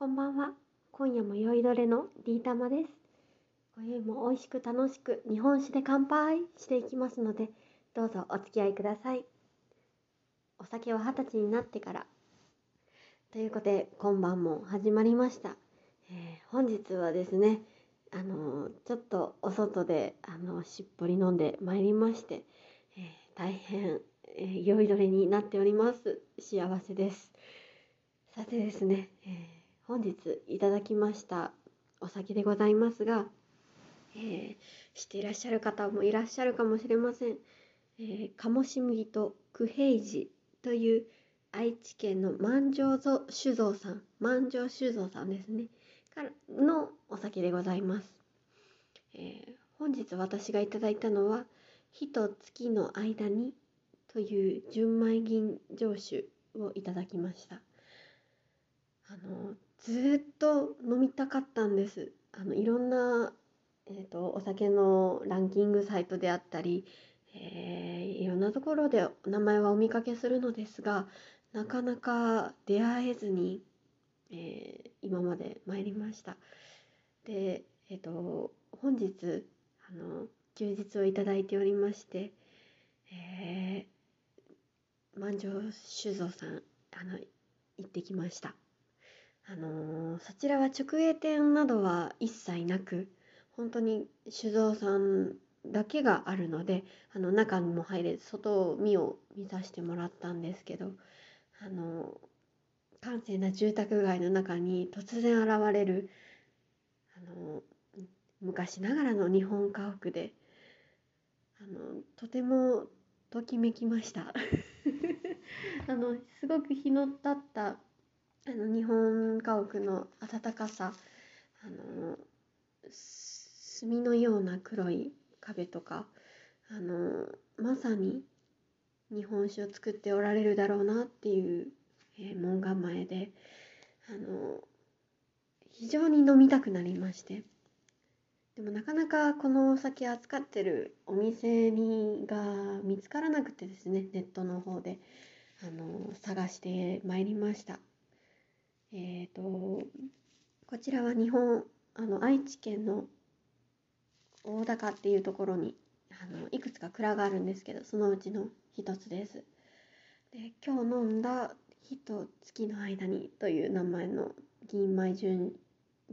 こんばんは。今夜も酔いどれの D 玉です。今宵も美味しく楽しく日本酒で乾杯していきますので、どうぞお付き合いください。お酒は二十歳になってから。ということで、今晩も始まりました。えー本日はですね、あのーちょっとお外で、あのしっぽり飲んでまいりまして、え大変、え酔いどれになっております。幸せです。さてですね、えー本日いただきましたお酒でございますが、えー知っていらっしゃる方もいらっしゃるかもしれません。えー鴨し麦と九平寺という愛知県の万丈酒造さん、万丈酒造さんですね、からのお酒でございます。えー本日私がいただいたのは、火と月の間にという純米吟醸酒をいただきました。あのずっと飲みたかったんです。あのいろんな、えー、とお酒のランキングサイトであったり、えーいろんなところで名前はお見かけするのですがなかなか出会えずに、えー今まで参りました。で、えっ、と本日あの休日をいただいておりまして、えー万丈酒造さんあの行ってきました。あのーそちらは直営店などは一切なく本当に酒造さんだけがあるのであの中にも入れず外を見を見させてもらったんですけどあの閑静な住宅街の中に突然現れるあの昔ながらの日本家屋であのとてもときめきました。あのすごく日の立ったあの日本家屋の温かさあのす墨のような黒い壁とかあのまさに日本酒を作っておられるだろうなっていう、えー門構えであの非常に飲みたくなりましてでもなかなかこのお酒扱ってるお店にが見つからなくてですねネットの方であの探してまいりました。えー、とこちらは日本あの愛知県の大高っていうところにあのいくつか蔵があるんですけどそのうちの一つです。で今日飲んだ「火と月の間に」という名前の銀米純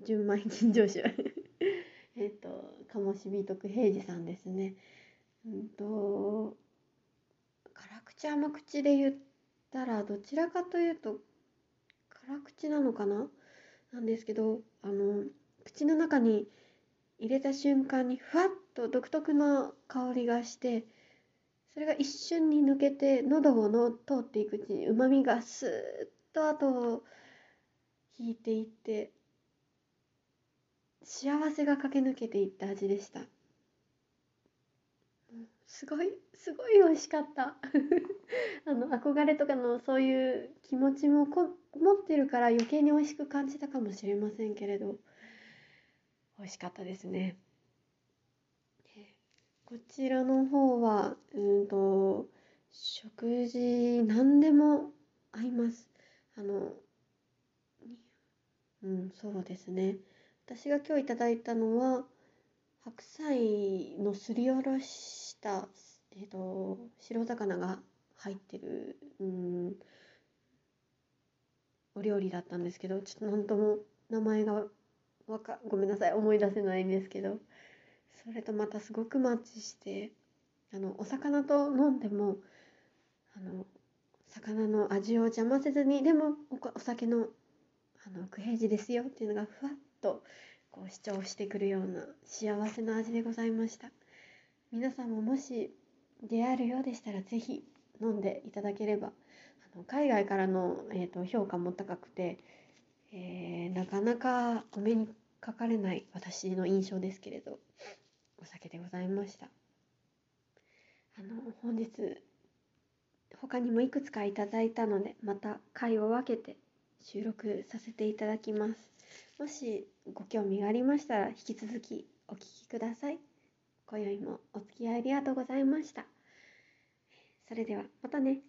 純米吟醸酒えっと鴨志美徳平次さんですね。うんと辛口甘口で言ったらどちらかというと辛口なのかな？なんですけどあの口の中に入れた瞬間にふわっと独特な香りがしてそれが一瞬に抜けて喉をの通っていくうちにうまみがスーッと後を引いていって幸せが駆け抜けていった味でした。すごいすごい美味しかった あの憧れとかのそういう気持ちもこ持ってるから余計に美味しく感じたかもしれませんけれど美味しかったですね。こちらの方はうんと食事何でも合います。あのうんそうですね。私が今日いただいたのは白菜のすりおろししたえっ、と白魚が入ってるうんお料理だったんですけどちょっと何とも名前がわかごめんなさい思い出せないんですけどそれとまたすごくマッチしてあのお魚と飲んでもあの魚の味を邪魔せずにでもお酒のあの九平寺ですよっていうのがふわっとこう主張してくるような幸せな味でございました。皆さんももし出会えるようでしたらぜひ飲んでいただければあの海外からの、えー、と評価も高くて、えーなかなかお目にかかれない私の印象ですけれどお酒でございました。あの本日他にもいくつかいただいたのでまた回を分けて収録させていただきます。もしご興味がありましたら引き続きお聞きください。今宵もお付き合いありがとうございました。それではまたね。